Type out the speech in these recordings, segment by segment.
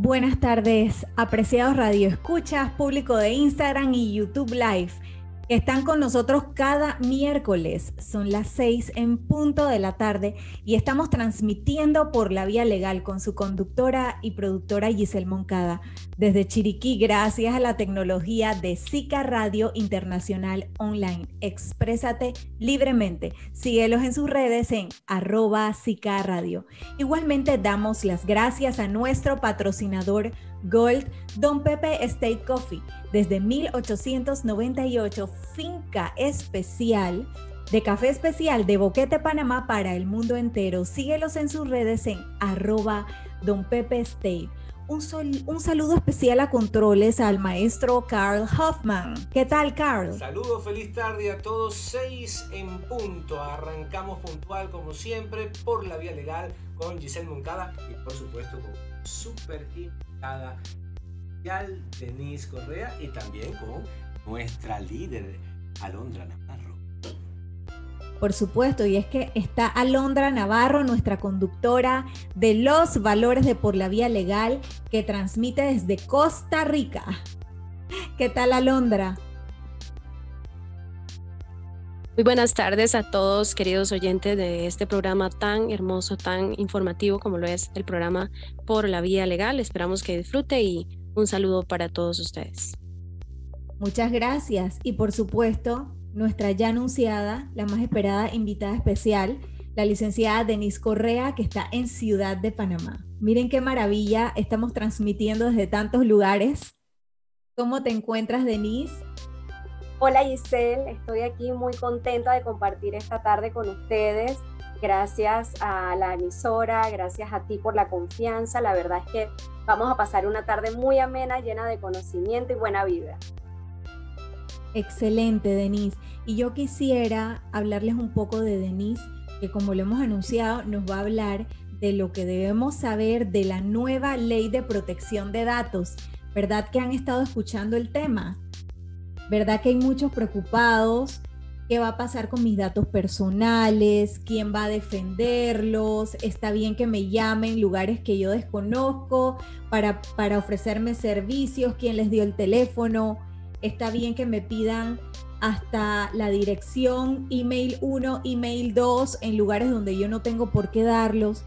Buenas tardes, apreciados radioescuchas, público de Instagram y YouTube Live están con nosotros cada miércoles. Son las seis en punto de la tarde y estamos transmitiendo por la vía legal con su conductora y productora Giselle Moncada desde Chiriquí gracias a la tecnología de Zika Radio Internacional Online. Exprésate libremente. Síguelos en sus redes en arroba Zika Radio. Igualmente damos las gracias a nuestro patrocinador Gold Don Pepe State Coffee desde 1898, finca especial de café especial de Boquete, Panamá para el mundo entero. Síguelos en sus redes en arroba Don Pepe State. Un, un, saludo especial a controles al maestro Carl Hoffman. ¿Qué tal, Carl? Saludo, feliz tarde a todos. Seis en punto. Arrancamos puntual como siempre por la vía legal con Giselle Moncada y por supuesto con super invitada Denise Correa y también con nuestra líder Alondra Navarro. Por supuesto, y es que está Alondra Navarro, nuestra conductora de los valores de Por la Vía Legal, que transmite desde Costa Rica. ¿Qué tal, Alondra? Muy buenas tardes a todos, queridos oyentes de este programa tan hermoso, tan informativo como lo es el programa Por la Vía Legal. Esperamos que disfrute y un saludo para todos ustedes. Muchas gracias y por supuesto nuestra ya anunciada, la más esperada invitada especial, la licenciada Denise Correa, que está en Ciudad de Panamá. Miren qué maravilla, estamos transmitiendo desde tantos lugares. ¿Cómo te encuentras, Denise? Hola Giselle, estoy aquí muy contenta de compartir esta tarde con ustedes. Gracias a la emisora, gracias a ti por la confianza. La verdad es que vamos a pasar una tarde muy amena, llena de conocimiento y buena vida. Excelente, Denise. Y yo quisiera hablarles un poco de Denise, que como lo hemos anunciado, nos va a hablar de lo que debemos saber de la nueva ley de protección de datos. ¿Verdad que han estado escuchando el tema? ¿Verdad que hay muchos preocupados qué va a pasar con mis datos personales, quién va a defenderlos, está bien que me llamen lugares que yo desconozco para, para ofrecerme servicios, quién les dio el teléfono, está bien que me pidan hasta la dirección email 1, email 2 en lugares donde yo no tengo por qué darlos.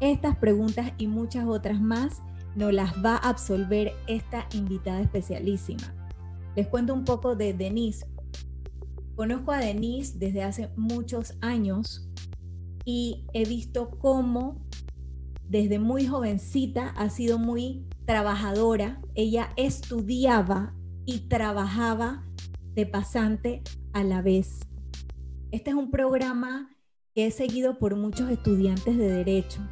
Estas preguntas y muchas otras más nos las va a absolver esta invitada especialísima. Les cuento un poco de Denise, Conozco a Denise desde hace muchos años y he visto cómo desde muy jovencita ha sido muy trabajadora. Ella estudiaba y trabajaba de pasante a la vez. Este es un programa que he seguido por muchos estudiantes de derecho.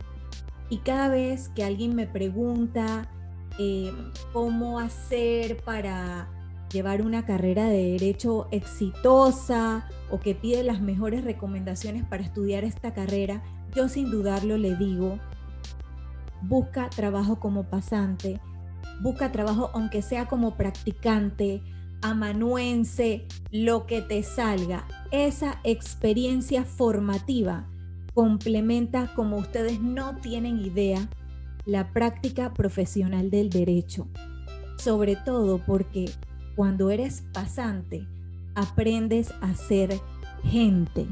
Y cada vez que alguien me pregunta eh, cómo hacer para llevar una carrera de derecho exitosa o que pide las mejores recomendaciones para estudiar esta carrera, yo sin dudarlo le digo, busca trabajo como pasante, busca trabajo aunque sea como practicante, amanuense, lo que te salga. Esa experiencia formativa complementa, como ustedes no tienen idea, la práctica profesional del derecho. Sobre todo porque cuando eres pasante, aprendes a ser gente.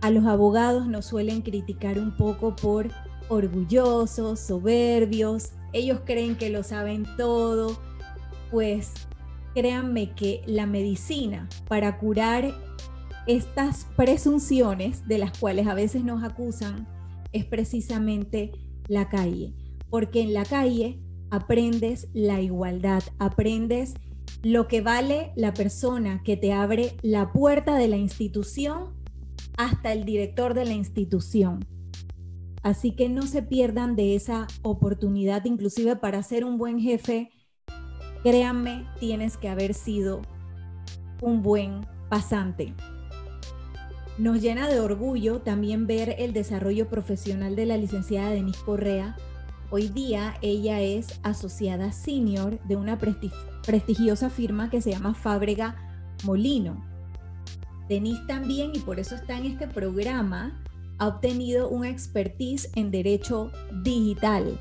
A los abogados nos suelen criticar un poco por orgullosos, soberbios, ellos creen que lo saben todo, pues créanme que la medicina para curar estas presunciones de las cuales a veces nos acusan es precisamente la calle, porque en la calle aprendes la igualdad, aprendes lo que vale la persona que te abre la puerta de la institución hasta el director de la institución. Así que no se pierdan de esa oportunidad, inclusive para ser un buen jefe, créanme, tienes que haber sido un buen pasante. Nos llena de orgullo también ver el desarrollo profesional de la licenciada Denise Correa, Hoy día ella es asociada senior de una prestigiosa firma que se llama Fábrega Molino. Denise también, y por eso está en este programa, ha obtenido un expertise en derecho digital.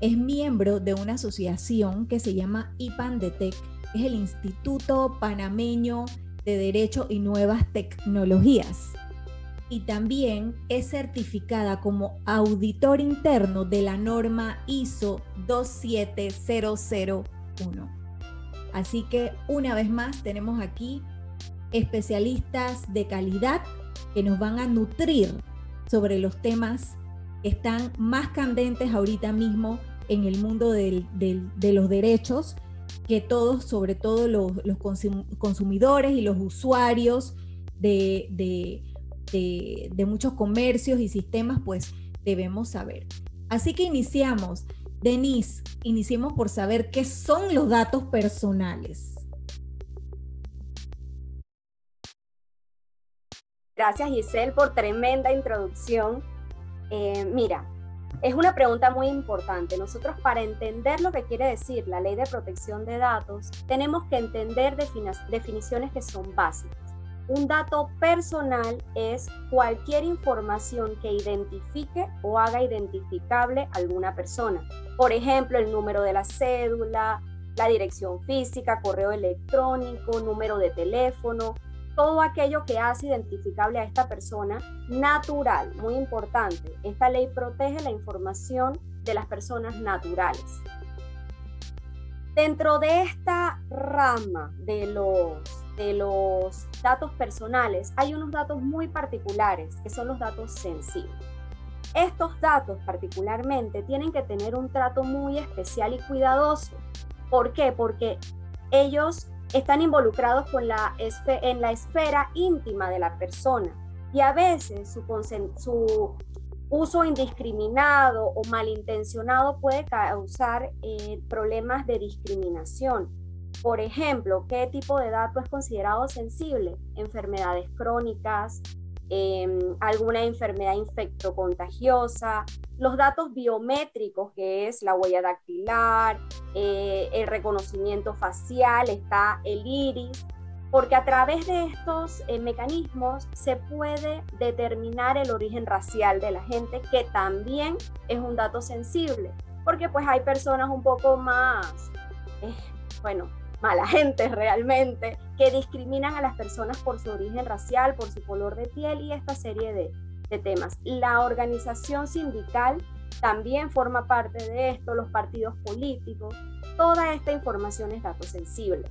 es miembro de una asociación que se llama IPANDETEC, es el Instituto Panameño de Derecho y Nuevas Tecnologías. Y también es certificada como auditor interno de la norma ISO 27001. Así que una vez más tenemos aquí especialistas de calidad que nos van a nutrir sobre los temas que están más candentes ahorita mismo en el mundo de los derechos que todos, sobre todo los, consumidores y los usuarios de, muchos comercios y sistemas, pues debemos saber. Así que iniciamos. Denise, iniciemos por saber qué son los datos personales. Gracias Giselle por tremenda introducción. Eh, mira, es una pregunta muy importante. Nosotros para entender lo que quiere decir la ley de protección de datos, tenemos que entender definiciones que son básicas. Un dato personal es cualquier información que identifique o haga identificable a alguna persona. Por ejemplo, el número de la cédula, la dirección física, correo electrónico, número de teléfono, todo aquello que hace identificable a esta persona natural, muy importante. Esta ley protege la información de las personas naturales. Dentro de esta rama de los, de los datos personales hay unos datos muy particulares, que son los datos sensibles. Estos datos particularmente tienen que tener un trato muy especial y cuidadoso. ¿Por qué? Porque ellos están involucrados con la en la esfera íntima de la persona y a veces su, uso indiscriminado o malintencionado puede causar eh, problemas de discriminación. Por ejemplo, ¿qué tipo de dato es considerado sensible? Enfermedades crónicas, Em, alguna enfermedad infectocontagiosa, los datos biométricos, que es la huella dactilar, eh, el reconocimiento facial, está el iris, porque a través de estos eh, mecanismos se puede determinar el origen racial de la gente, que también es un dato sensible, porque pues hay personas un poco más, eh, bueno, mala gente realmente, que discriminan a las personas por su origen racial, por su color de piel y esta serie de, temas. La organización sindical también forma parte de esto, los partidos políticos, toda esta información es dato sensible.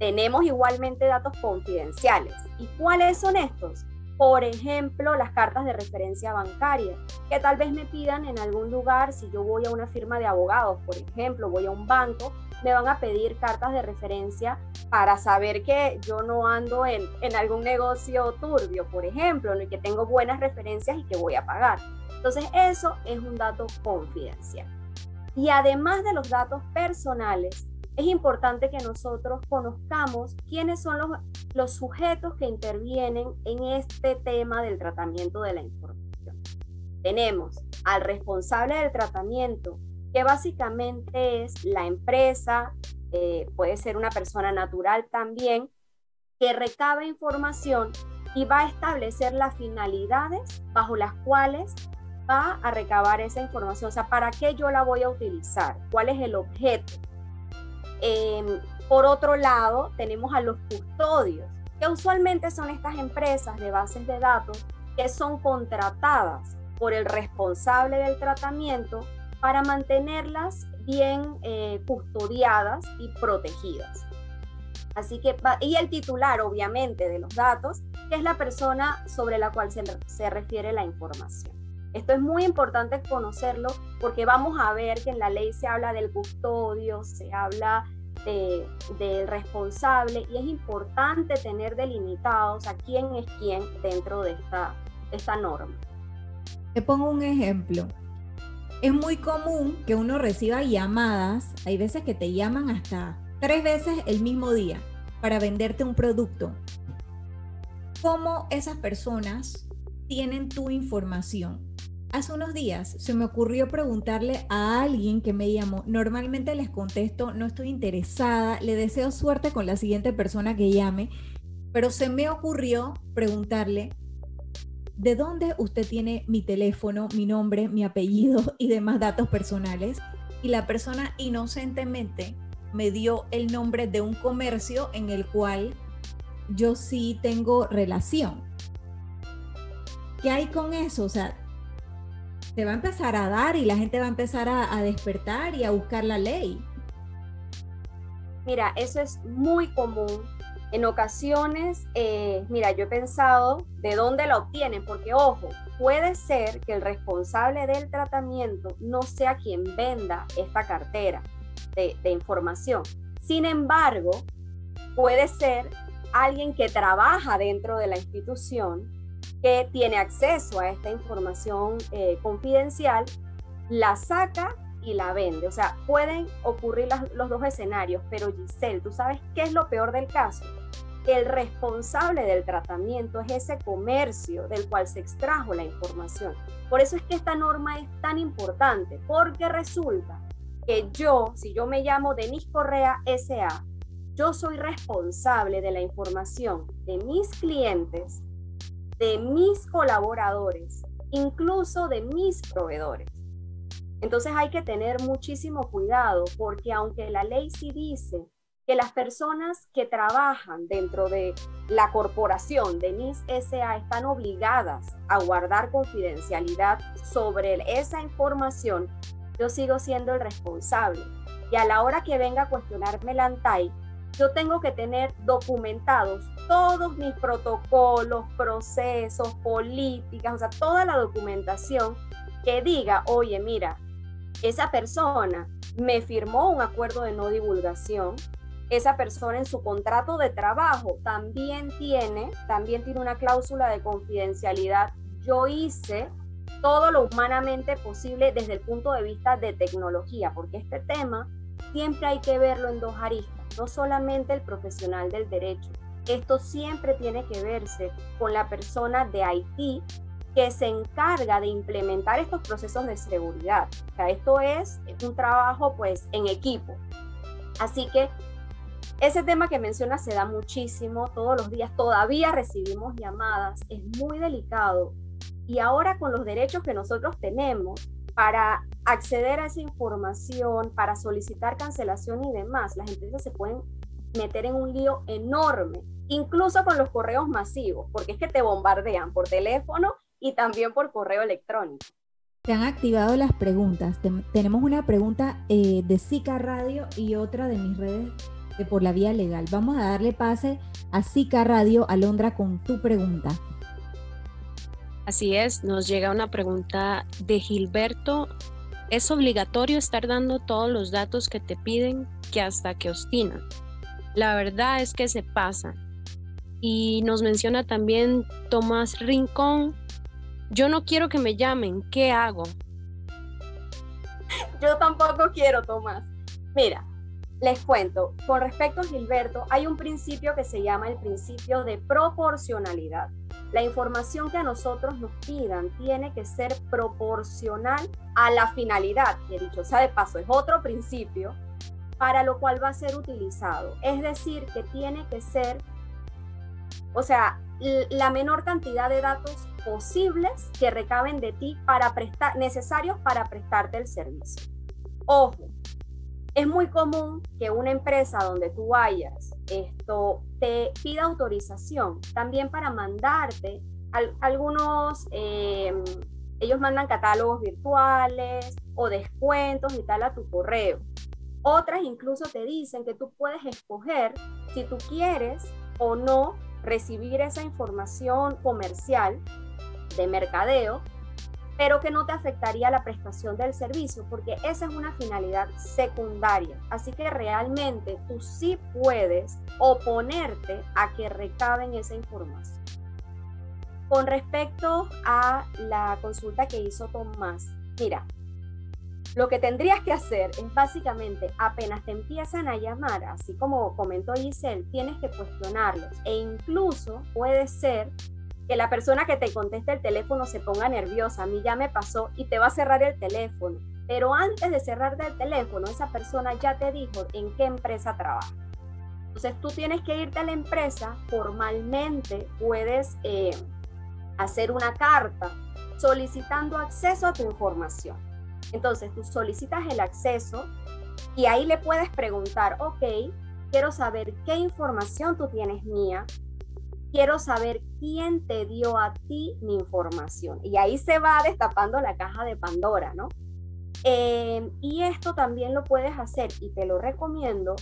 Tenemos igualmente datos confidenciales. ¿Y cuáles son estos? Por ejemplo, las cartas de referencia bancaria, que tal vez me pidan en algún lugar, si yo voy a una firma de abogados, por ejemplo, voy a un banco, me van a pedir cartas de referencia para saber que yo no ando en, algún negocio turbio, por ejemplo, y que tengo buenas referencias y que voy a pagar. Entonces, eso es un dato confidencial. Y además de los datos personales, es importante que nosotros conozcamos quiénes son los, los sujetos que intervienen en este tema del tratamiento de la información. Tenemos al responsable del tratamiento, que básicamente es la empresa, eh, puede ser una persona natural también, que recaba información y va a establecer las finalidades bajo las cuales va a recabar esa información. O sea, ¿para qué yo la voy a utilizar? ¿Cuál es el objeto? Em, por otro lado, tenemos a los custodios, que usualmente son estas empresas de bases de datos que son contratadas por el responsable del tratamiento para mantenerlas bien eh, custodiadas y protegidas. Así que, y el titular, obviamente, de los datos, que es la persona sobre la cual se, se refiere la información. Esto es muy importante conocerlo porque vamos a ver que en la ley se habla del custodio, se habla del responsable y es importante tener delimitados a quién es quién dentro de esta, esta norma. Te pongo un ejemplo. Es muy común que uno reciba llamadas, hay veces que te llaman hasta tres veces el mismo día para venderte un producto. ¿Cómo esas personas tienen tu información? Hace unos días se me ocurrió preguntarle a alguien que me llamó. Normalmente les contesto, no estoy interesada, le deseo suerte con la siguiente persona que llame, pero se me ocurrió preguntarle ¿de dónde usted tiene mi teléfono, mi nombre, mi apellido y demás datos personales? Y la persona inocentemente me dio el nombre de un comercio en el cual yo sí tengo relación. ¿Qué hay con eso? O sea, se va a empezar a dar y la gente va a empezar a, despertar y a buscar la ley. Mira, eso es muy común en ocasiones, eh, mira, yo he pensado de dónde la obtienen, porque ojo, puede ser que el responsable del tratamiento no sea quien venda esta cartera de información. Sin embargo, puede ser alguien que trabaja dentro de la institución, que tiene acceso a esta información eh, confidencial, la saca y la vende. O sea, pueden ocurrir los dos escenarios, pero Giselle, ¿tú sabes qué es lo peor del caso? El responsable del tratamiento es ese comercio del cual se extrajo la información. Por eso es que esta norma es tan importante, porque resulta que yo, si yo me llamo Denise Correa SA, yo soy responsable de la información de mis clientes, de mis colaboradores, incluso de mis proveedores. Entonces hay que tener muchísimo cuidado porque aunque la ley sí dice que las personas que trabajan dentro de la corporación de NIS SA están obligadas a guardar confidencialidad sobre esa información, yo sigo siendo el responsable. Y a la hora que venga a cuestionarme la ANTAI, yo tengo que tener documentados todos mis protocolos, procesos, políticas, o sea, toda la documentación que diga, oye, mira, esa persona me firmó un acuerdo de no divulgación, esa persona en su contrato de trabajo también tiene, también tiene una cláusula de confidencialidad. Yo hice todo lo humanamente posible desde el punto de vista de tecnología, porque este tema siempre hay que verlo en dos aristas, no solamente el profesional del derecho. Esto siempre tiene que verse con la persona de Haití que se encarga de implementar estos procesos de seguridad. O sea, esto es un trabajo pues en equipo. Así que ese tema que menciona se da muchísimo todos los días, todavía recibimos llamadas, es muy delicado. Y ahora con los derechos que nosotros tenemos para acceder a esa información, para solicitar cancelación y demás, las empresas se pueden meter en un lío enorme, incluso con los correos masivos, porque es que te bombardean por teléfono y también por correo electrónico. Se han activado las preguntas. tenemos una pregunta eh, de Zika Radio y otra de mis redes de por la vía legal. Vamos a darle pase a Zika Radio, Alondra, con tu pregunta. Así es, nos llega una pregunta de Gilberto. ¿Es obligatorio estar dando todos los datos que te piden que hasta que obstinan? La verdad es que se pasa. Y nos menciona también Tomás Rincón, yo no quiero que me llamen, ¿qué hago? Yo tampoco quiero, Tomás. Mira, les cuento, con respecto a Gilberto, hay un principio que se llama el principio de proporcionalidad. La información que a nosotros nos pidan tiene que ser proporcional a la finalidad, que dicho sea de paso, es otro principio para lo cual va a ser utilizado. Es decir, que tiene que ser, o sea, la menor cantidad de datos posibles que recaben de ti para prestar, necesarios para prestarte el servicio. Ojo, es muy común que una empresa donde tú vayas esto te pida autorización también para mandarte algunos, eh, ellos mandan catálogos virtuales o descuentos y tal a tu correo. Otras incluso te dicen que tú puedes escoger si tú quieres o no recibir esa información comercial de mercadeo, pero que no te afectaría la prestación del servicio, porque esa es una finalidad secundaria. Así que realmente tú sí puedes oponerte a que recaben esa información. Con respecto a la consulta que hizo Tomás, mira, lo que tendrías que hacer es básicamente, apenas te empiezan a llamar, así como comentó Giselle, tienes que cuestionarlos e incluso puede ser que la persona que te conteste el teléfono se ponga nerviosa. A mí ya me pasó y te va a cerrar el teléfono. Pero antes de cerrarte el teléfono, esa persona ya te dijo en qué empresa trabaja. Entonces tú tienes que irte a la empresa, formalmente puedes eh, hacer una carta solicitando acceso a tu información. Entonces tú solicitas el acceso y ahí le puedes preguntar, ok, quiero saber qué información tú tienes mía, quiero saber quién te dio a ti mi información. Y ahí se va destapando la caja de Pandora, ¿no? Eh, y esto también lo puedes hacer y te lo recomiendo.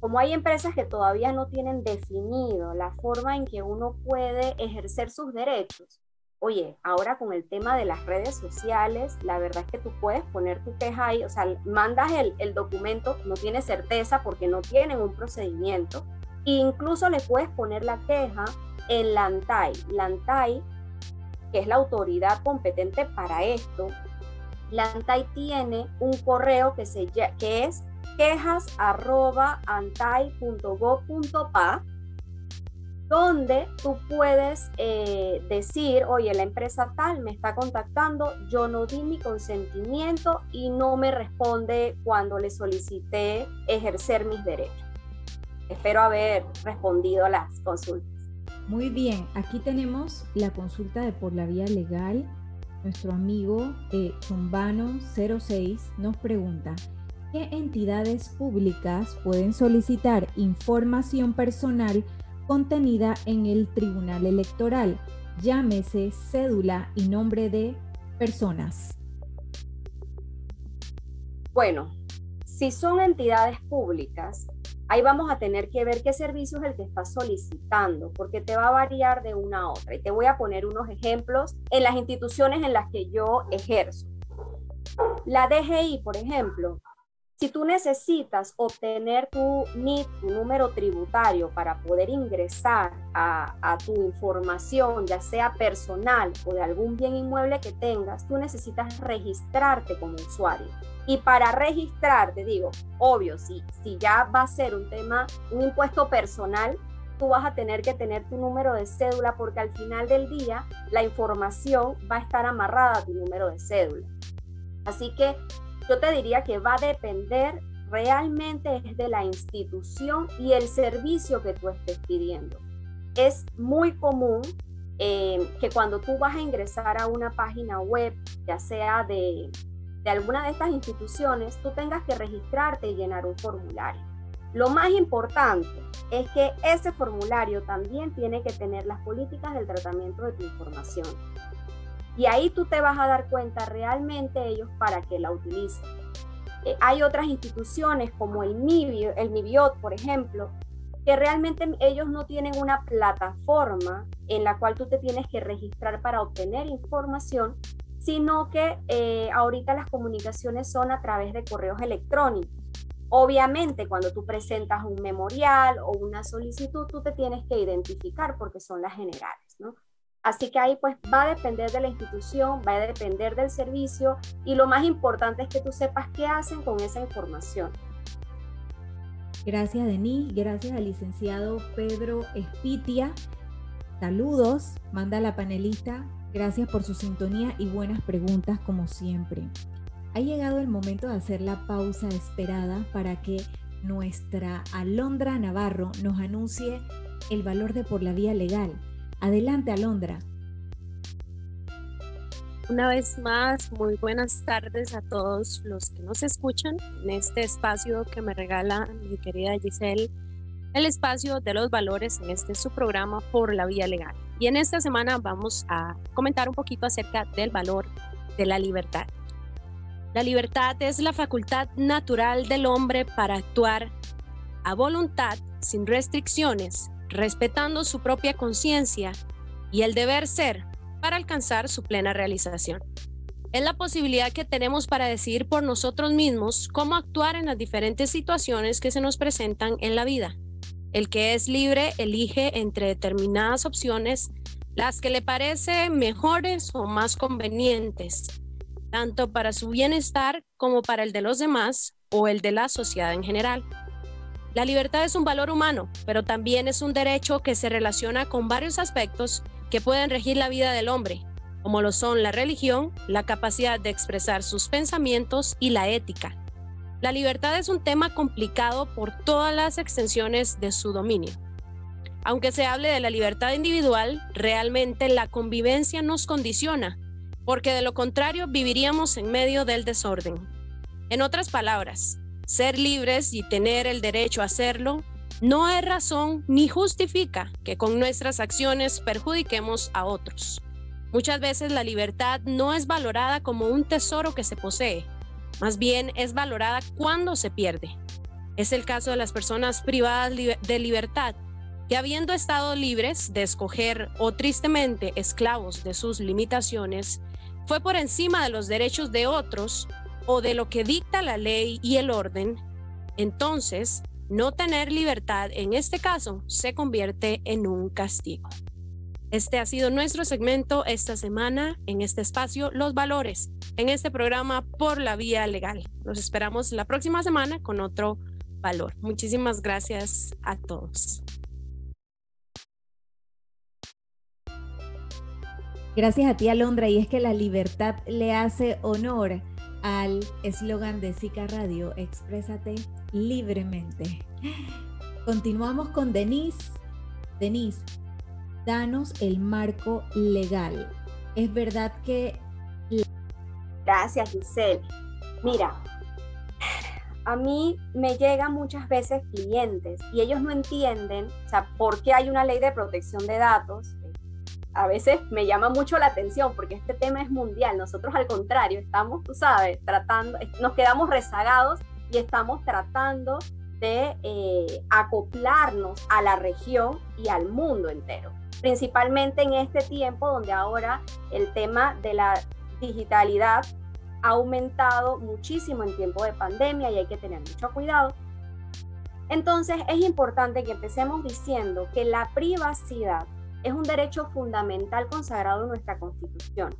Como hay empresas que todavía no tienen definido la forma en que uno puede ejercer sus derechos, oye, ahora con el tema de las redes sociales, la verdad es que tú puedes poner tu queja ahí, o sea, mandas el, el documento, no tienes certeza porque no tienen un procedimiento, Incluso le puedes poner la queja en la ANTAI. La ANTAI, que es la autoridad competente para esto, la tiene un correo que es quejas.antai.gov.pa donde tú puedes eh, decir, oye, la empresa tal me está contactando, yo no di mi consentimiento y no me responde cuando le solicité ejercer mis derechos. Espero haber respondido las consultas. Muy bien, aquí tenemos la consulta de por la vía legal. Nuestro amigo eh, 06 nos pregunta, ¿qué entidades públicas pueden solicitar información personal contenida en el Tribunal Electoral? Llámese cédula y nombre de personas. Bueno, si son entidades públicas, Ahí vamos a tener que ver qué servicio es el que estás solicitando, porque te va a variar de una a otra. Y te voy a poner unos ejemplos en las instituciones en las que yo ejerzo. La DGI, por ejemplo, si tú necesitas obtener tu NIT, tu número tributario, para poder ingresar a, a, tu información, ya sea personal o de algún bien inmueble que tengas, tú necesitas registrarte como usuario. Y para registrar, te digo, obvio, si, si ya va a ser un tema, un impuesto personal, tú vas a tener que tener tu número de cédula porque al final del día la información va a estar amarrada a tu número de cédula. Así que yo te diría que va a depender realmente de la institución y el servicio que tú estés pidiendo. Es muy común eh, que cuando tú vas a ingresar a una página web, ya sea de de alguna de estas instituciones, tú tengas que registrarte y llenar un formulario. Lo más importante es que ese formulario también tiene que tener las políticas del tratamiento de tu información. Y ahí tú te vas a dar cuenta realmente ellos para qué la utilizan. Eh, hay otras instituciones como el MIBIOT, el MIBIOT, por ejemplo, que realmente ellos no tienen una plataforma en la cual tú te tienes que registrar para obtener información, sino que eh, ahorita las comunicaciones son a través de correos electrónicos. Obviamente, cuando tú presentas un memorial o una solicitud, tú te tienes que identificar porque son las generales, ¿no? Así que ahí pues va a depender de la institución, va a depender del servicio y lo más importante es que tú sepas qué hacen con esa información. Gracias, Denis. Gracias al licenciado Pedro Espitia. Saludos, manda la panelista Gracias por su sintonía y buenas preguntas como siempre. Ha llegado el momento de hacer la pausa esperada para que nuestra Alondra Navarro nos anuncie el valor de por la vía legal. Adelante, Alondra. Una vez más, muy buenas tardes a todos los que nos escuchan en este espacio que me regala mi querida Giselle, el espacio de los valores en este su programa por la vía legal. Y en esta semana vamos a comentar un poquito acerca del valor de la libertad. La libertad es la facultad natural del hombre para actuar a voluntad, sin restricciones, respetando su propia conciencia y el deber ser para alcanzar su plena realización. Es la posibilidad que tenemos para decidir por nosotros mismos cómo actuar en las diferentes situaciones que se nos presentan en la vida. El que es libre elige entre determinadas opciones las que le parecen mejores o más convenientes, tanto para su bienestar como para el de los demás o el de la sociedad en general. La libertad es un valor humano, pero también es un derecho que se relaciona con varios aspectos que pueden regir la vida del hombre, como lo son la religión, la capacidad de expresar sus pensamientos y la ética. La libertad es un tema complicado por todas las extensiones de su dominio. Aunque se hable de la libertad individual, realmente la convivencia nos condiciona, porque de lo contrario viviríamos en medio del desorden. En otras palabras, ser libres y tener el derecho a hacerlo no es razón ni justifica que con nuestras acciones perjudiquemos a otros. Muchas veces la libertad no es valorada como un tesoro que se posee, más bien es valorada cuando se pierde. Es el caso de las personas privadas de libertad, que habiendo estado libres de escoger o tristemente esclavos de sus limitaciones, fue por encima de los derechos de otros o de lo que dicta la ley y el orden, entonces no tener libertad en este caso se convierte en un castigo. Este ha sido nuestro segmento esta semana en este espacio Los Valores, en este programa por la vía legal. Los esperamos la próxima semana con otro valor. Muchísimas gracias a todos. Gracias a ti, Alondra. Y es que la libertad le hace honor al eslogan de Zika Radio, exprésate libremente. Continuamos con Denise. Denise, danos el marco legal. Es verdad que... Gracias, Giselle. Mira, a mí me llegan muchas veces clientes y ellos no entienden, o sea, por qué hay una ley de protección de datos a veces me llama mucho la atención porque este tema es mundial. Nosotros al contrario, estamos, tú sabes, tratando, nos quedamos rezagados y estamos tratando de eh, acoplarnos a la región y al mundo entero. Principalmente en este tiempo donde ahora el tema de la digitalidad ha aumentado muchísimo en tiempo de pandemia y hay que tener mucho cuidado. Entonces es importante que empecemos diciendo que la privacidad es un derecho fundamental consagrado en nuestra Constitución.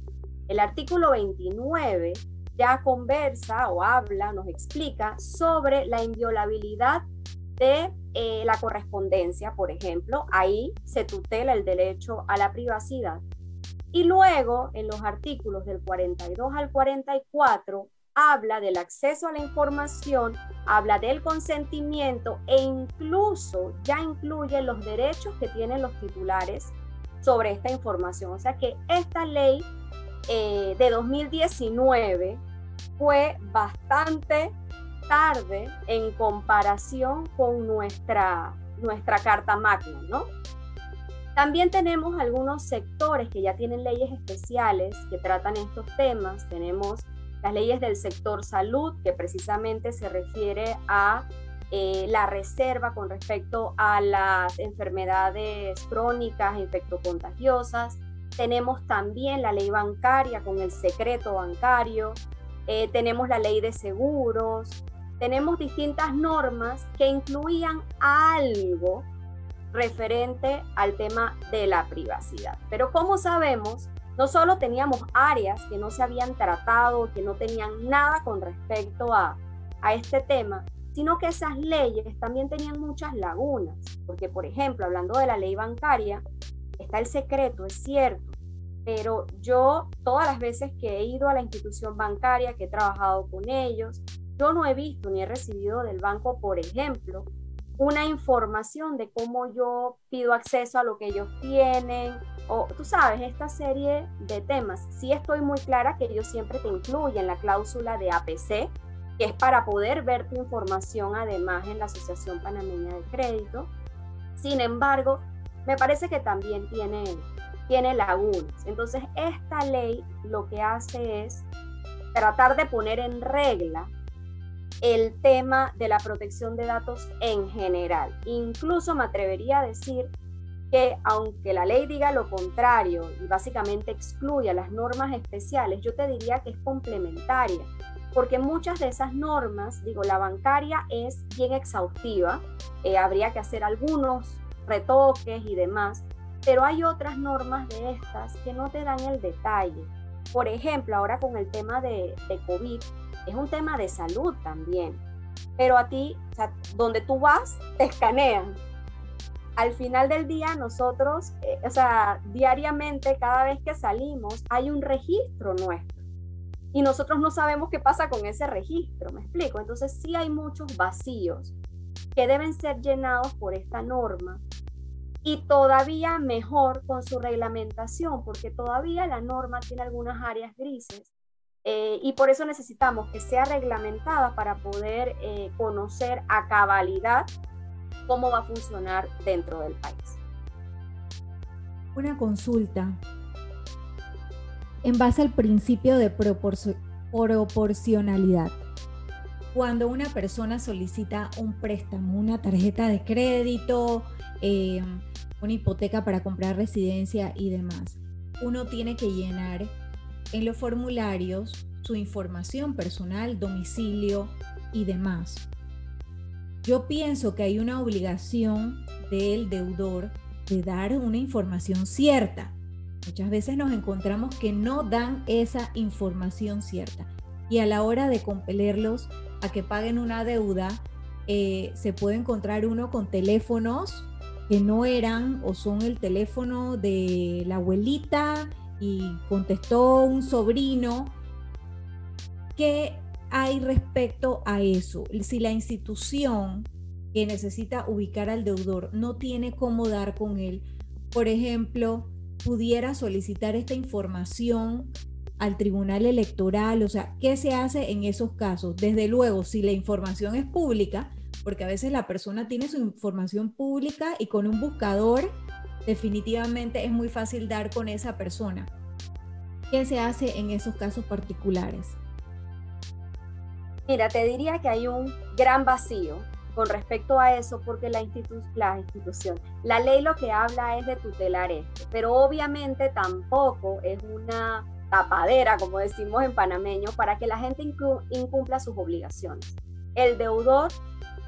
El artículo 29 ya conversa o habla, nos explica sobre la inviolabilidad de eh, la correspondencia, por ejemplo, ahí se tutela el derecho a la privacidad. Y luego, en los artículos del 42 al 44, habla del acceso a la información, habla del consentimiento e incluso ya incluye los derechos que tienen los titulares sobre esta información. O sea que esta ley eh, de 2019 fue bastante tarde en comparación con nuestra, nuestra Carta Magna, ¿no? También tenemos algunos sectores que ya tienen leyes especiales que tratan estos temas. Tenemos las leyes del sector salud, que precisamente se refiere a eh, la reserva con respecto a las enfermedades crónicas, infectocontagiosas. Tenemos también la ley bancaria con el secreto bancario. Eh, tenemos la ley de seguros. Tenemos distintas normas que incluían algo referente al tema de la privacidad. Pero como sabemos, no solo teníamos áreas que no se habían tratado, que no tenían nada con respecto a, a este tema, sino que esas leyes también tenían muchas lagunas, porque por ejemplo, hablando de la ley bancaria, está el secreto, es cierto, pero yo todas las veces que he ido a la institución bancaria, que he trabajado con ellos, yo no he visto ni he recibido del banco, por ejemplo, una información de cómo yo pido acceso a lo que ellos tienen, o tú sabes, esta serie de temas. Sí estoy muy clara que ellos siempre te incluyen la cláusula de APC, que es para poder ver tu información además en la Asociación Panameña de Crédito. Sin embargo, me parece que también tiene, tiene lagunas. Entonces, esta ley lo que hace es tratar de poner en regla el tema de la protección de datos en general. Incluso me atrevería a decir que aunque la ley diga lo contrario y básicamente excluya las normas especiales, yo te diría que es complementaria, porque muchas de esas normas, digo, la bancaria es bien exhaustiva, eh, habría que hacer algunos retoques y demás, pero hay otras normas de estas que no te dan el detalle. Por ejemplo, ahora con el tema de, de COVID, es un tema de salud también, pero a ti, o sea, donde tú vas, te escanean al final del día nosotros, eh, o sea, diariamente, cada vez que salimos, hay un registro nuestro. Y nosotros no sabemos qué pasa con ese registro, ¿me explico? Entonces sí hay muchos vacíos que deben ser llenados por esta norma. Y todavía mejor con su reglamentación, porque todavía la norma tiene algunas áreas grises eh, y por eso necesitamos que sea reglamentada para poder eh, conocer a cabalidad cómo va a funcionar dentro del país. Una consulta. En base al principio de proporcionalidad, cuando una persona solicita un préstamo, una tarjeta de crédito, eh, una hipoteca para comprar residencia y demás, uno tiene que llenar en los formularios su información personal, domicilio y demás. Yo pienso que hay una obligación del deudor de dar una información cierta. Muchas veces nos encontramos que no dan esa información cierta y a la hora de compelerlos a que paguen una deuda, eh, se puede encontrar uno con teléfonos que no eran o son el teléfono de la abuelita y contestó un sobrino. ¿Qué hay respecto a eso? Si la institución que necesita ubicar al deudor no tiene cómo dar con él, por ejemplo, pudiera solicitar esta información al tribunal electoral, o sea, ¿qué se hace en esos casos? Desde luego, si la información es pública, porque a veces la persona tiene su información pública y con un buscador definitivamente es muy fácil dar con esa persona. ¿Qué se hace en esos casos particulares? Mira, te diría que hay un gran vacío con respecto a eso porque la, institución, la ley lo que habla es de tutelar esto, pero obviamente tampoco es una tapadera, como decimos en panameño, para que la gente incumpla sus obligaciones. El deudor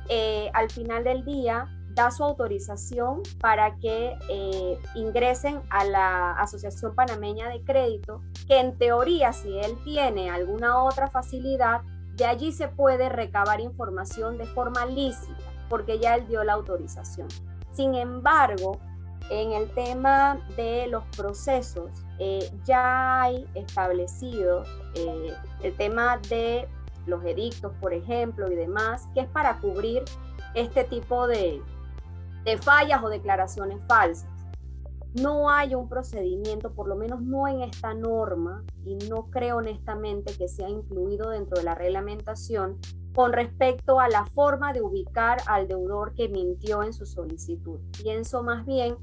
eh, al final del día da su autorización para que eh, ingresen a la Asociación Panameña de Crédito, que en teoría si él tiene alguna otra facilidad, de allí se puede recabar información de forma lícita, porque ya él dio la autorización. Sin embargo, en el tema de los procesos, eh, ya hay establecidos eh, el tema de los edictos, por ejemplo, y demás, que es para cubrir este tipo de, de fallas o declaraciones falsas. No hay un procedimiento, por lo menos no en esta norma, y no creo honestamente que sea incluido dentro de la reglamentación con respecto a la forma de ubicar al deudor que mintió en su solicitud. Pienso más bien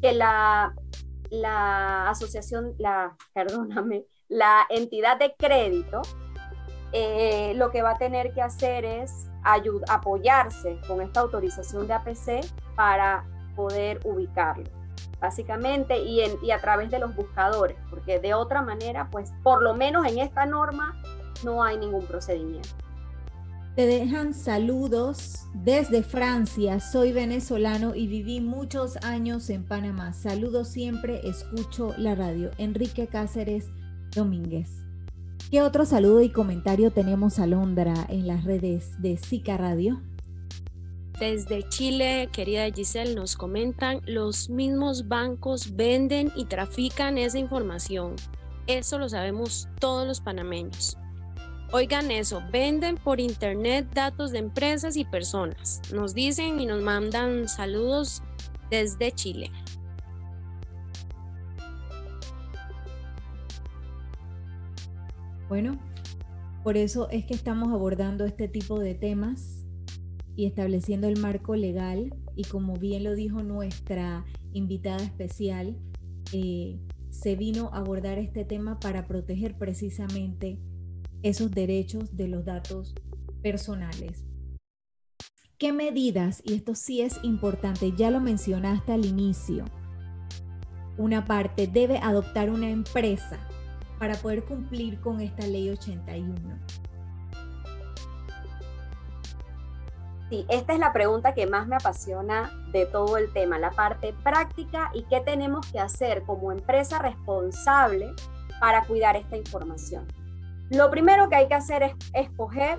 que la, la asociación, la, perdóname, la entidad de crédito eh, lo que va a tener que hacer es apoyarse con esta autorización de APC para poder ubicarlo, básicamente, y, y a través de los buscadores, porque de otra manera, pues por lo menos en esta norma no hay ningún procedimiento. Te dejan saludos desde Francia. Soy venezolano y viví muchos años en Panamá. Saludos siempre, escucho la radio. Enrique Cáceres Domínguez. ¿Qué otro saludo y comentario tenemos, Alondra, en las redes de Zika Radio? Desde Chile, querida Giselle, nos comentan, los mismos bancos venden y trafican esa información. Eso lo sabemos todos los panameños. Oigan eso, venden por internet datos de empresas y personas. Nos dicen y nos mandan saludos desde Chile. Bueno, por eso es que estamos abordando este tipo de temas y estableciendo el marco legal y como bien lo dijo nuestra invitada especial, eh, se vino a abordar este tema para proteger precisamente esos derechos de los datos personales. ¿Qué medidas, y esto sí es importante, ya lo mencionaste al inicio, una parte debe adoptar una empresa para poder cumplir con esta ley 81? Sí, esta es la pregunta que más me apasiona de todo el tema, la parte práctica y qué tenemos que hacer como empresa responsable para cuidar esta información. Lo primero que hay que hacer es escoger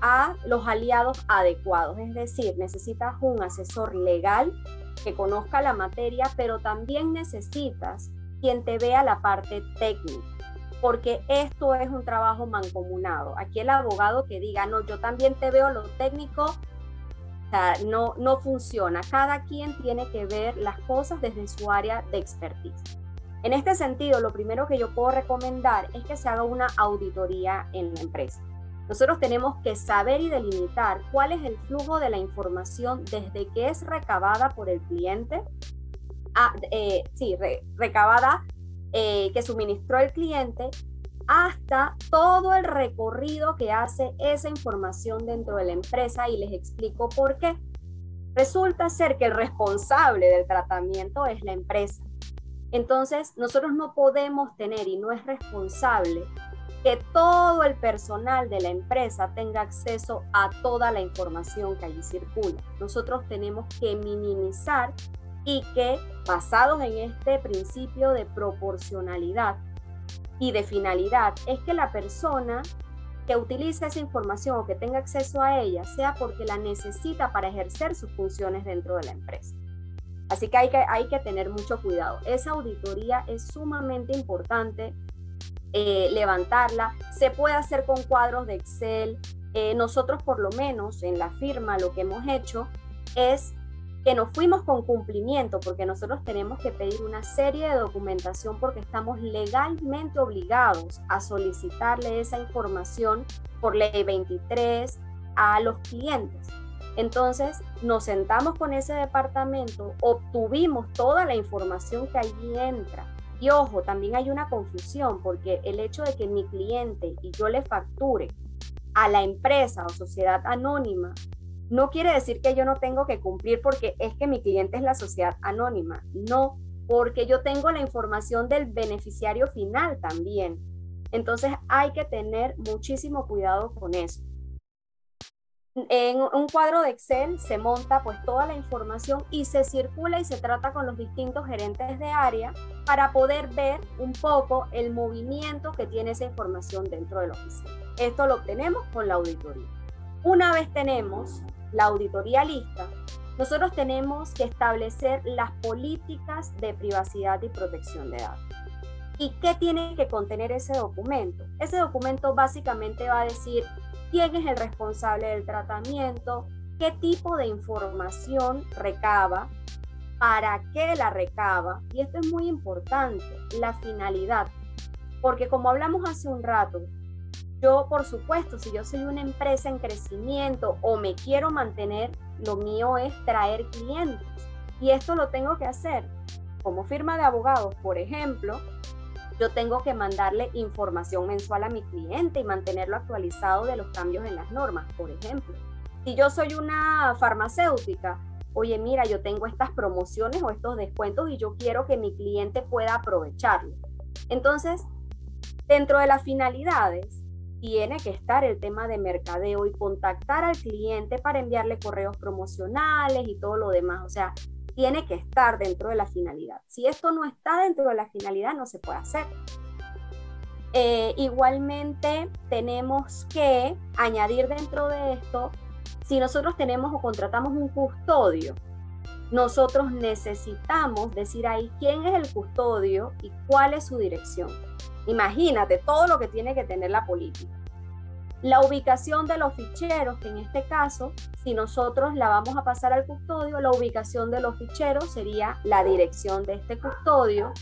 a los aliados adecuados, es decir, necesitas un asesor legal que conozca la materia, pero también necesitas quien te vea la parte técnica porque esto es un trabajo mancomunado. Aquí el abogado que diga, no, yo también te veo lo técnico, no, no funciona. Cada quien tiene que ver las cosas desde su área de expertise. En este sentido, lo primero que yo puedo recomendar es que se haga una auditoría en la empresa. Nosotros tenemos que saber y delimitar cuál es el flujo de la información desde que es recabada por el cliente, a, eh, sí, recabada eh, que suministró el cliente, hasta todo el recorrido que hace esa información dentro de la empresa y les explico por qué. Resulta ser que el responsable del tratamiento es la empresa. Entonces, nosotros no podemos tener y no es responsable que todo el personal de la empresa tenga acceso a toda la información que allí circula. Nosotros tenemos que minimizar y que, basados en este principio de proporcionalidad y de finalidad, es que la persona que utilice esa información o que tenga acceso a ella sea porque la necesita para ejercer sus funciones dentro de la empresa. Así que hay que, hay que tener mucho cuidado. Esa auditoría es sumamente importante eh, levantarla. Se puede hacer con cuadros de Excel. Eh, nosotros por lo menos en la firma lo que hemos hecho es que nos fuimos con cumplimiento porque nosotros tenemos que pedir una serie de documentación porque estamos legalmente obligados a solicitarle esa información por ley 23 a los clientes. Entonces nos sentamos con ese departamento, obtuvimos toda la información que allí entra y ojo, también hay una confusión porque el hecho de que mi cliente y yo le facture a la empresa o sociedad anónima no quiere decir que yo no tengo que cumplir porque es que mi cliente es la sociedad anónima. No, porque yo tengo la información del beneficiario final también. Entonces hay que tener muchísimo cuidado con eso. En un cuadro de Excel se monta pues toda la información y se circula y se trata con los distintos gerentes de área para poder ver un poco el movimiento que tiene esa información dentro de la. Esto lo obtenemos con la auditoría. Una vez tenemos la auditoría lista, nosotros tenemos que establecer las políticas de privacidad y protección de datos. ¿Y qué tiene que contener ese documento? Ese documento básicamente va a decir quién es el responsable del tratamiento, qué tipo de información recaba, para qué la recaba. Y esto es muy importante, la finalidad. Porque como hablamos hace un rato, yo por supuesto, si yo soy una empresa en crecimiento o me quiero mantener, lo mío es traer clientes. Y esto lo tengo que hacer como firma de abogados, por ejemplo, yo tengo que mandarle información mensual a mi cliente y mantenerlo actualizado de los cambios en las normas, por ejemplo. Si yo soy una farmacéutica, oye, mira, yo tengo estas promociones o estos descuentos y yo quiero que mi cliente pueda aprovecharlo. Entonces, dentro de las finalidades, tiene que estar el tema de mercadeo y contactar al cliente para enviarle correos promocionales y todo lo demás. O sea, tiene que estar dentro de la finalidad. Si esto no está dentro de la finalidad, no se puede hacer. Eh, igualmente, tenemos que añadir dentro de esto, si nosotros tenemos o contratamos un custodio, nosotros necesitamos decir ahí quién es el custodio y cuál es su dirección. Imagínate todo lo que tiene que tener la política. La ubicación de los ficheros, que en este caso, si nosotros la vamos a pasar al custodio, la ubicación de los ficheros sería la dirección de este custodio.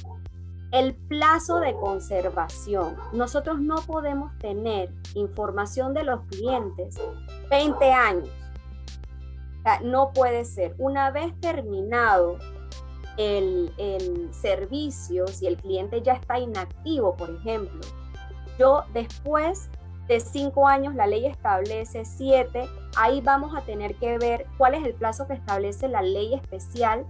El plazo de conservación. Nosotros no podemos tener información de los clientes 20 años. No puede ser. Una vez terminado el, el servicio, si el cliente ya está inactivo, por ejemplo, yo después de cinco años, la ley establece siete. Ahí vamos a tener que ver cuál es el plazo que establece la ley especial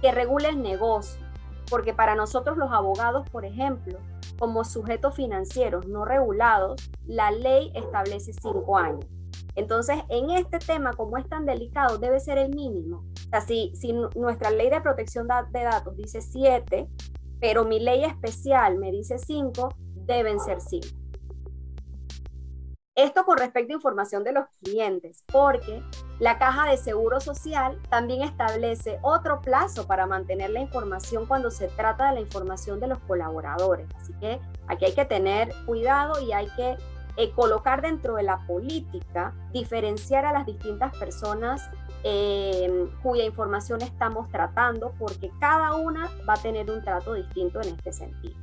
que regula el negocio. Porque para nosotros los abogados, por ejemplo, como sujetos financieros no regulados, la ley establece cinco años. Entonces, en este tema, como es tan delicado, debe ser el mínimo. O sea, si, si nuestra ley de protección de datos dice siete, pero mi ley especial me dice cinco, deben ser cinco. Esto con respecto a información de los clientes, porque la caja de seguro social también establece otro plazo para mantener la información cuando se trata de la información de los colaboradores. Así que aquí hay que tener cuidado y hay que eh, colocar dentro de la política, diferenciar a las distintas personas eh, cuya información estamos tratando, porque cada una va a tener un trato distinto en este sentido.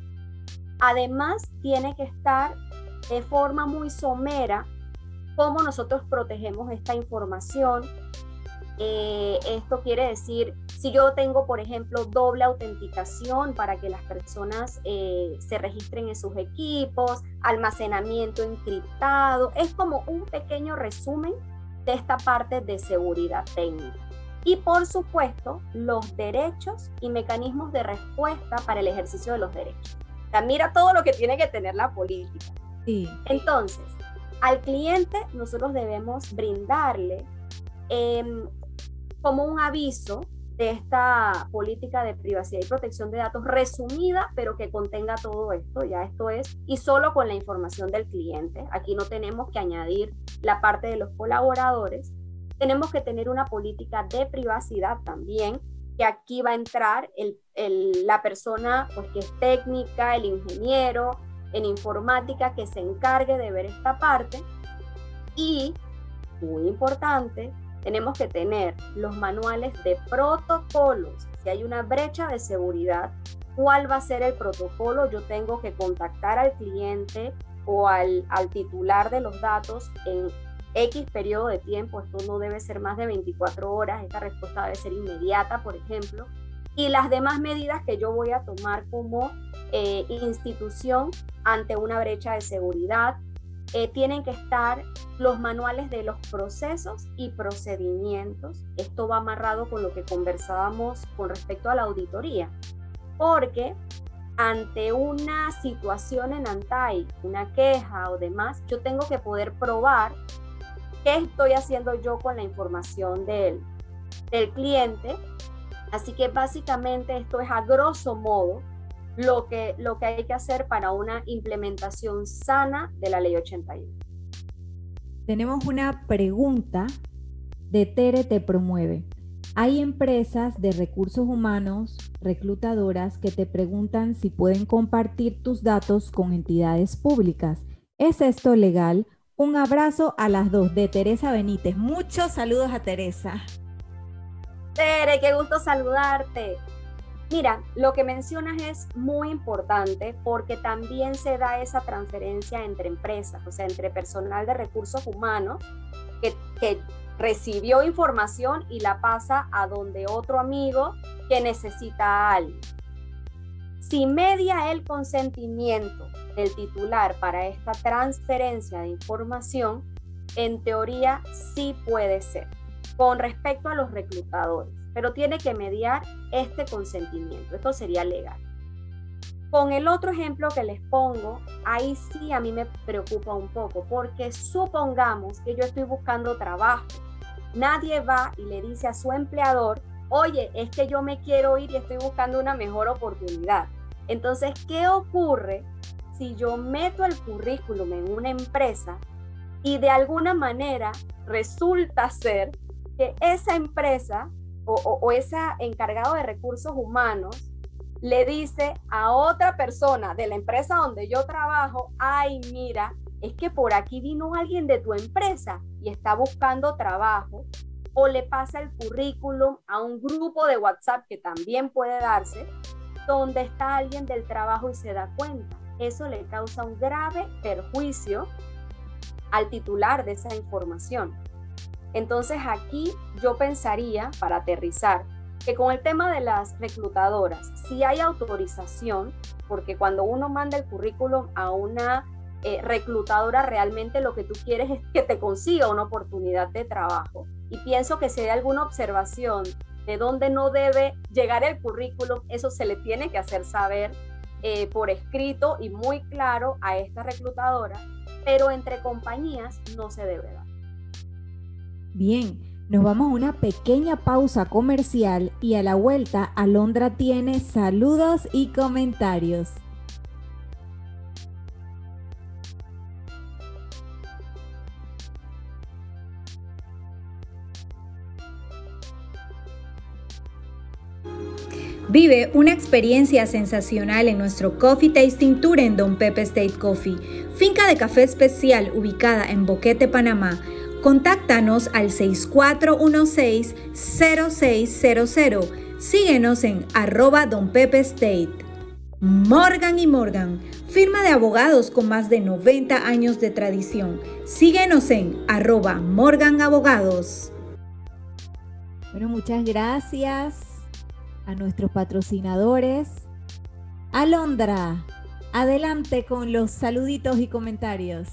Además, tiene que estar de forma muy somera cómo nosotros protegemos esta información. Eh, esto quiere decir, si yo tengo, por ejemplo, doble autenticación para que las personas eh, se registren en sus equipos, almacenamiento encriptado, es como un pequeño resumen de esta parte de seguridad técnica. Y por supuesto, los derechos y mecanismos de respuesta para el ejercicio de los derechos. O mira todo lo que tiene que tener la política. Sí. Entonces, al cliente nosotros debemos brindarle em, como un aviso de esta política de privacidad y protección de datos resumida, pero que contenga todo esto, ya esto es, y solo con la información del cliente. Aquí no tenemos que añadir la parte de los colaboradores. Tenemos que tener una política de privacidad también, que aquí va a entrar el, la persona pues, que es técnica, el ingeniero en informática que se encargue de ver esta parte. Y, muy importante, tenemos que tener los manuales de protocolos. Si hay una brecha de seguridad, ¿cuál va a ser el protocolo? Yo tengo que contactar al cliente o al, titular de los datos en X periodo de tiempo, esto no debe ser más de 24 horas, esta respuesta debe ser inmediata, por ejemplo, y las demás medidas que yo voy a tomar como eh, institución ante una brecha de seguridad, eh, tienen que estar los manuales de los procesos y procedimientos. Esto va amarrado con lo que conversábamos con respecto a la auditoría, porque ante una situación en ANTAI, una queja o demás, yo tengo que poder probar qué estoy haciendo yo con la información del, del cliente. Así que básicamente esto es a grosso modo lo que, lo que hay que hacer para una implementación sana de la ley 81. Tenemos una pregunta de Tere Te Promueve. Hay empresas de recursos humanos, reclutadoras, que te preguntan si pueden compartir tus datos con entidades públicas. ¿Es esto legal? Un abrazo a las dos de Teresa Benítez. Muchos saludos a Teresa. Tere, qué gusto saludarte. Mira, lo que mencionas es muy importante porque también se da esa transferencia entre empresas, o sea, entre personal de recursos humanos que, recibió información y la pasa a donde otro amigo que necesita alguien. Si media el consentimiento del titular para esta transferencia de información, en teoría sí puede ser. Con respecto a los reclutadores, pero tiene que mediar este consentimiento. Esto sería legal. Con el otro ejemplo que les pongo, ahí sí a mí me preocupa un poco, porque supongamos que yo estoy buscando trabajo. Nadie va y le dice a su empleador, oye, es que yo me quiero ir y estoy buscando una mejor oportunidad. Entonces, ¿qué ocurre si yo meto el currículum en una empresa y de alguna manera resulta ser que esa empresa o, ese encargado de recursos humanos le dice a otra persona de la empresa donde yo trabajo, ay, mira, es que por aquí vino alguien de tu empresa y está buscando trabajo, o le pasa el currículum a un grupo de WhatsApp que también puede darse, donde está alguien del trabajo y se da cuenta. Eso le causa un grave perjuicio al titular de esa información. Entonces aquí yo pensaría, para aterrizar, que con el tema de las reclutadoras, si hay autorización, porque cuando uno manda el currículum a una eh, reclutadora, realmente lo que tú quieres es que te consiga una oportunidad de trabajo. Y pienso que si hay alguna observación de dónde no debe llegar el currículum, eso se le tiene que hacer saber eh, por escrito y muy claro a esta reclutadora, pero entre compañías no se debe dar. Bien, nos vamos a una pequeña pausa comercial y a la vuelta Alondra tiene saludos y comentarios. Vive una experiencia sensacional en nuestro Coffee Tasting Tour en Don Pepe State Coffee, finca de café especial ubicada en Boquete, Panamá Contáctanos al 6416-0600. Síguenos en arroba Don Pepe State. Morgan y Morgan, firma de abogados con más de 90 años de tradición. Síguenos en arroba Morgan Abogados. Bueno, muchas gracias a nuestros patrocinadores. Alondra, adelante con los saluditos y comentarios.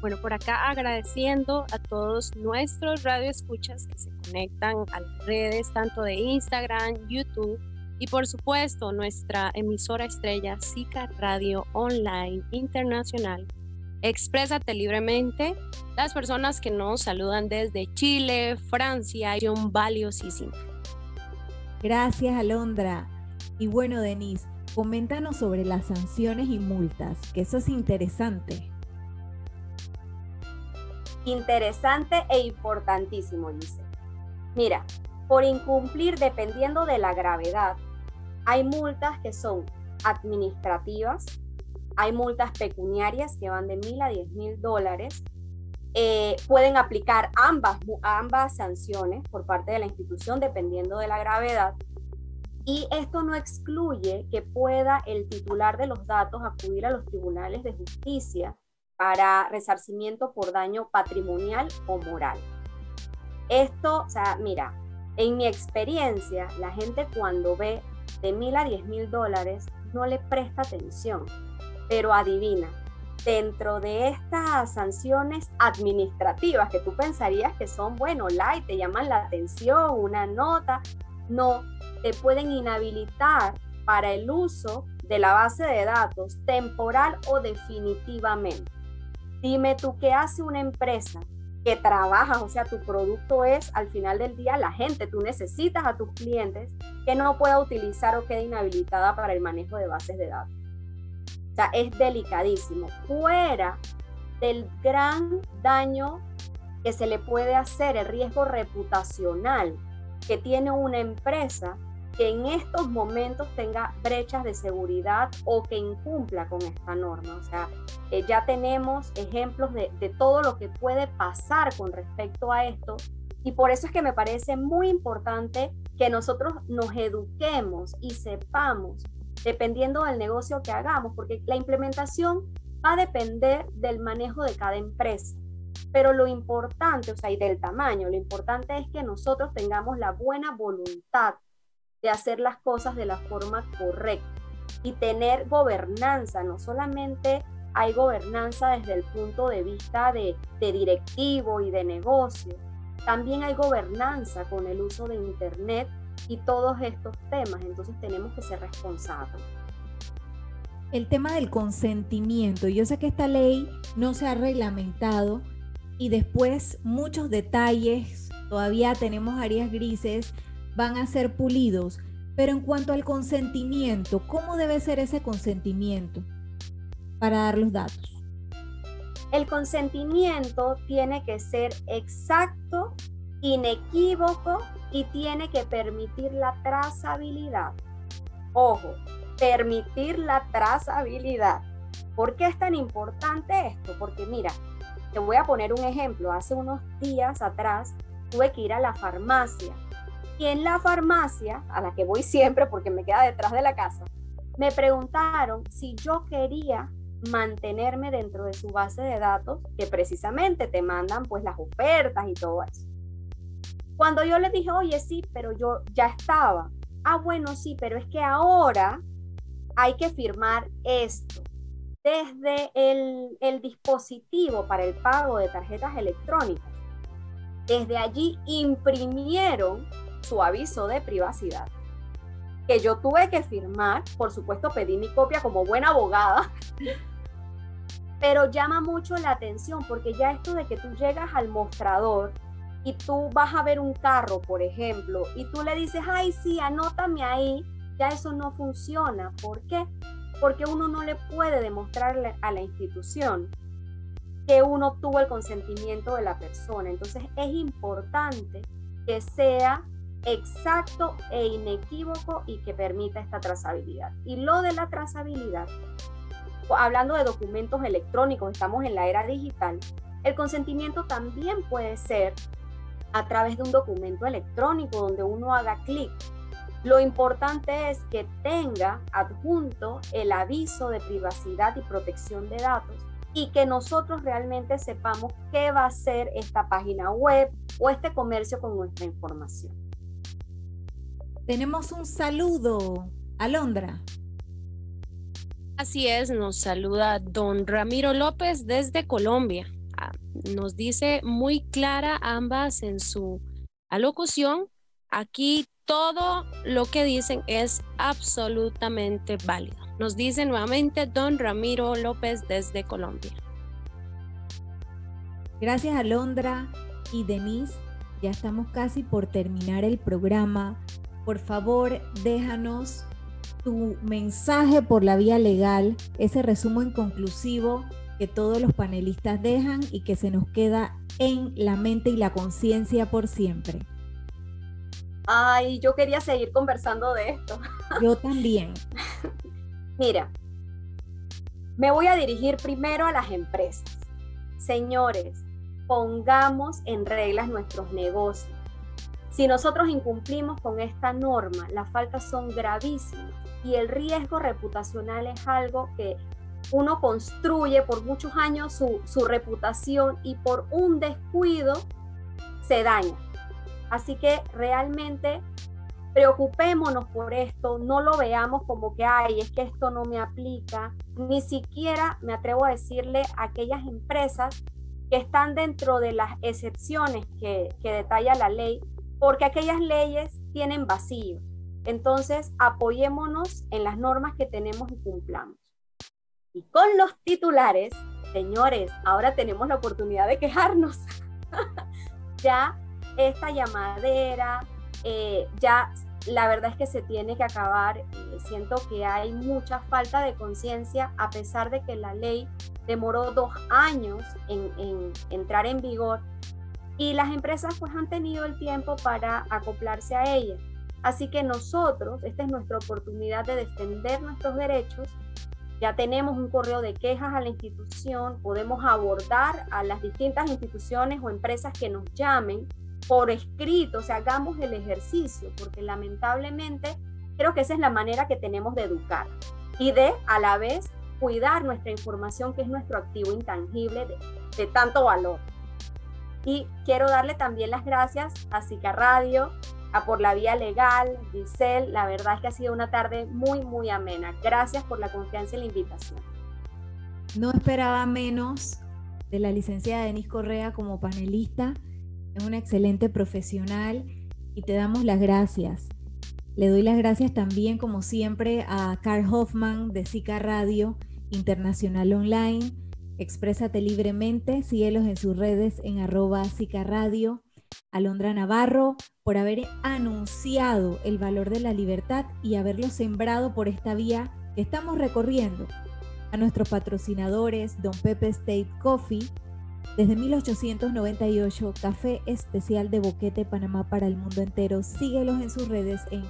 Bueno, por acá agradeciendo a todos nuestros radioescuchas que se conectan a las redes, tanto de Instagram, YouTube y por supuesto nuestra emisora estrella SICA Radio Online Internacional. Exprésate libremente. Las personas que nos saludan desde Chile, Francia, son valiosísimas. Gracias, Alondra. Y bueno, Denise, coméntanos sobre las sanciones y multas, que eso es interesante interesante e importantísimo, dice. Mira, por incumplir dependiendo de la gravedad, hay multas que son administrativas, hay multas pecuniarias que van de mil a diez mil dólares. Eh, pueden aplicar ambas, ambas sanciones por parte de la institución dependiendo de la gravedad. Y esto no excluye que pueda el titular de los datos acudir a los tribunales de justicia para resarcimiento por daño patrimonial o moral. Esto, o sea, mira, en mi experiencia, la gente cuando ve de mil a diez mil dólares no le presta atención, pero adivina, dentro de estas sanciones administrativas que tú pensarías que son, bueno, light, te llaman la atención, una nota, no, te pueden inhabilitar para el uso de la base de datos temporal o definitivamente. Dime tú qué hace una empresa que trabaja, o sea, tu producto es al final del día la gente, tú necesitas a tus clientes que no pueda utilizar o quede inhabilitada para el manejo de bases de datos. O sea, es delicadísimo. Fuera del gran daño que se le puede hacer, el riesgo reputacional que tiene una empresa que en estos momentos tenga brechas de seguridad o que incumpla con esta norma. O sea, eh, ya tenemos ejemplos de, de todo lo que puede pasar con respecto a esto y por eso es que me parece muy importante que nosotros nos eduquemos y sepamos, dependiendo del negocio que hagamos, porque la implementación va a depender del manejo de cada empresa. Pero lo importante, o sea, y del tamaño, lo importante es que nosotros tengamos la buena voluntad de hacer las cosas de la forma correcta y tener gobernanza. No solamente hay gobernanza desde el punto de vista de, directivo y de negocio, también hay gobernanza con el uso de Internet y todos estos temas. Entonces tenemos que ser responsables. El tema del consentimiento. Yo sé que esta ley no se ha reglamentado y después muchos detalles, todavía tenemos áreas grises van a ser pulidos. Pero en cuanto al consentimiento, ¿cómo debe ser ese consentimiento para dar los datos? El consentimiento tiene que ser exacto, inequívoco y tiene que permitir la trazabilidad. Ojo, permitir la trazabilidad. ¿Por qué es tan importante esto? Porque mira, te voy a poner un ejemplo. Hace unos días atrás tuve que ir a la farmacia y en la farmacia, a la que voy siempre porque me queda detrás de la casa, me preguntaron si yo quería mantenerme dentro de su base de datos, que precisamente te mandan pues las ofertas y todo eso. Cuando yo le dije, oye, sí, pero yo ya estaba. Ah, bueno, sí, pero es que ahora hay que firmar esto. Desde el, el dispositivo para el pago de tarjetas electrónicas, desde allí imprimieron su aviso de privacidad, que yo tuve que firmar, por supuesto pedí mi copia como buena abogada, pero llama mucho la atención porque ya esto de que tú llegas al mostrador y tú vas a ver un carro, por ejemplo, y tú le dices, ay, sí, anótame ahí, ya eso no funciona. ¿Por qué? Porque uno no le puede demostrarle a la institución que uno obtuvo el consentimiento de la persona. Entonces es importante que sea exacto e inequívoco y que permita esta trazabilidad. Y lo de la trazabilidad hablando de documentos electrónicos, estamos en la era digital, el consentimiento también puede ser a través de un documento electrónico donde uno haga clic. Lo importante es que tenga adjunto el aviso de privacidad y protección de datos y que nosotros realmente sepamos qué va a ser esta página web o este comercio con nuestra información. Tenemos un saludo, Alondra. Así es, nos saluda don Ramiro López desde Colombia. Ah, nos dice muy clara ambas en su alocución. Aquí todo lo que dicen es absolutamente válido. Nos dice nuevamente don Ramiro López desde Colombia. Gracias Alondra y Denise. Ya estamos casi por terminar el programa. Por favor, déjanos tu mensaje por la vía legal, ese resumen conclusivo que todos los panelistas dejan y que se nos queda en la mente y la conciencia por siempre. Ay, yo quería seguir conversando de esto. Yo también. Mira, me voy a dirigir primero a las empresas. Señores, pongamos en reglas nuestros negocios. Si nosotros incumplimos con esta norma, las faltas son gravísimas y el riesgo reputacional es algo que uno construye por muchos años su, reputación y por un descuido se daña. Así que realmente preocupémonos por esto, no lo veamos como que, ay, es que esto no me aplica. Ni siquiera me atrevo a decirle a aquellas empresas que están dentro de las excepciones que detalla la ley, porque aquellas leyes tienen vacíos. Entonces, apoyémonos en las normas que tenemos y cumplamos. Y con los titulares, señores, ahora tenemos la oportunidad de quejarnos. ya esta llamadera, eh, ya la verdad es que se tiene que acabar. Eh, siento que hay mucha falta de conciencia a pesar de que la ley demoró dos años en, entrar en vigor y las empresas pues han tenido el tiempo para acoplarse a ella. Así que nosotros, esta es nuestra oportunidad de defender nuestros derechos. Ya tenemos un correo de quejas a la institución, podemos abordar a las distintas instituciones o empresas que nos llamen por escrito, o sea, hagamos el ejercicio, porque lamentablemente creo que esa es la manera que tenemos de educar y de a la vez cuidar nuestra información, que es nuestro activo intangible de, de tanto valor. Y quiero darle también las gracias a Sica Radio, a Por la Vía Legal, Giselle. La verdad es que ha sido una tarde muy, muy amena. Gracias por la confianza y la invitación. No esperaba menos de la licenciada Denise Correa como panelista. Es una excelente profesional y te damos las gracias. Le doy las gracias también, como siempre, a Carl Hoffman de Sica Radio Internacional Online. Exprésate libremente, síguelos en sus redes en arroba Radio Alondra Navarro, por haber anunciado el valor de la libertad y haberlo sembrado por esta vía que estamos recorriendo. A nuestros patrocinadores, Don Pepe State Coffee, desde 1898, café especial de Boquete Panamá para el mundo entero. Síguelos en sus redes en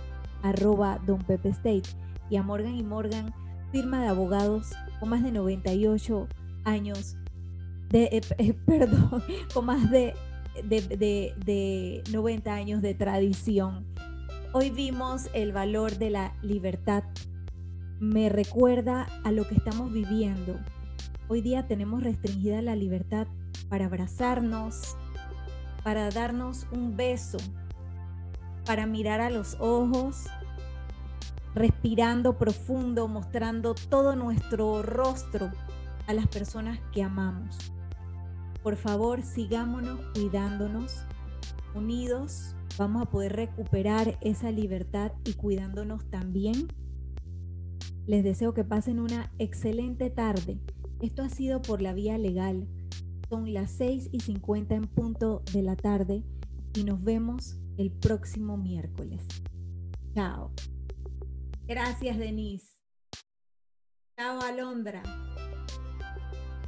arroba Don Pepe State. Y a Morgan y Morgan, firma de abogados con más de 98 años de, eh, eh, perdón, con más de de, 90 años de tradición. Hoy vimos el valor de la libertad. Me recuerda a lo que estamos viviendo. Hoy día tenemos restringida la libertad para abrazarnos, para darnos un beso, para mirar a los ojos, respirando profundo, mostrando todo nuestro rostro a las personas que amamos. Por favor, sigámonos cuidándonos. Unidos vamos a poder recuperar esa libertad y cuidándonos también. Les deseo que pasen una excelente tarde. Esto ha sido por la vía legal. Son las 6 y 50 en punto de la tarde y nos vemos el próximo miércoles. Chao. Gracias, Denise. Chao, Alondra.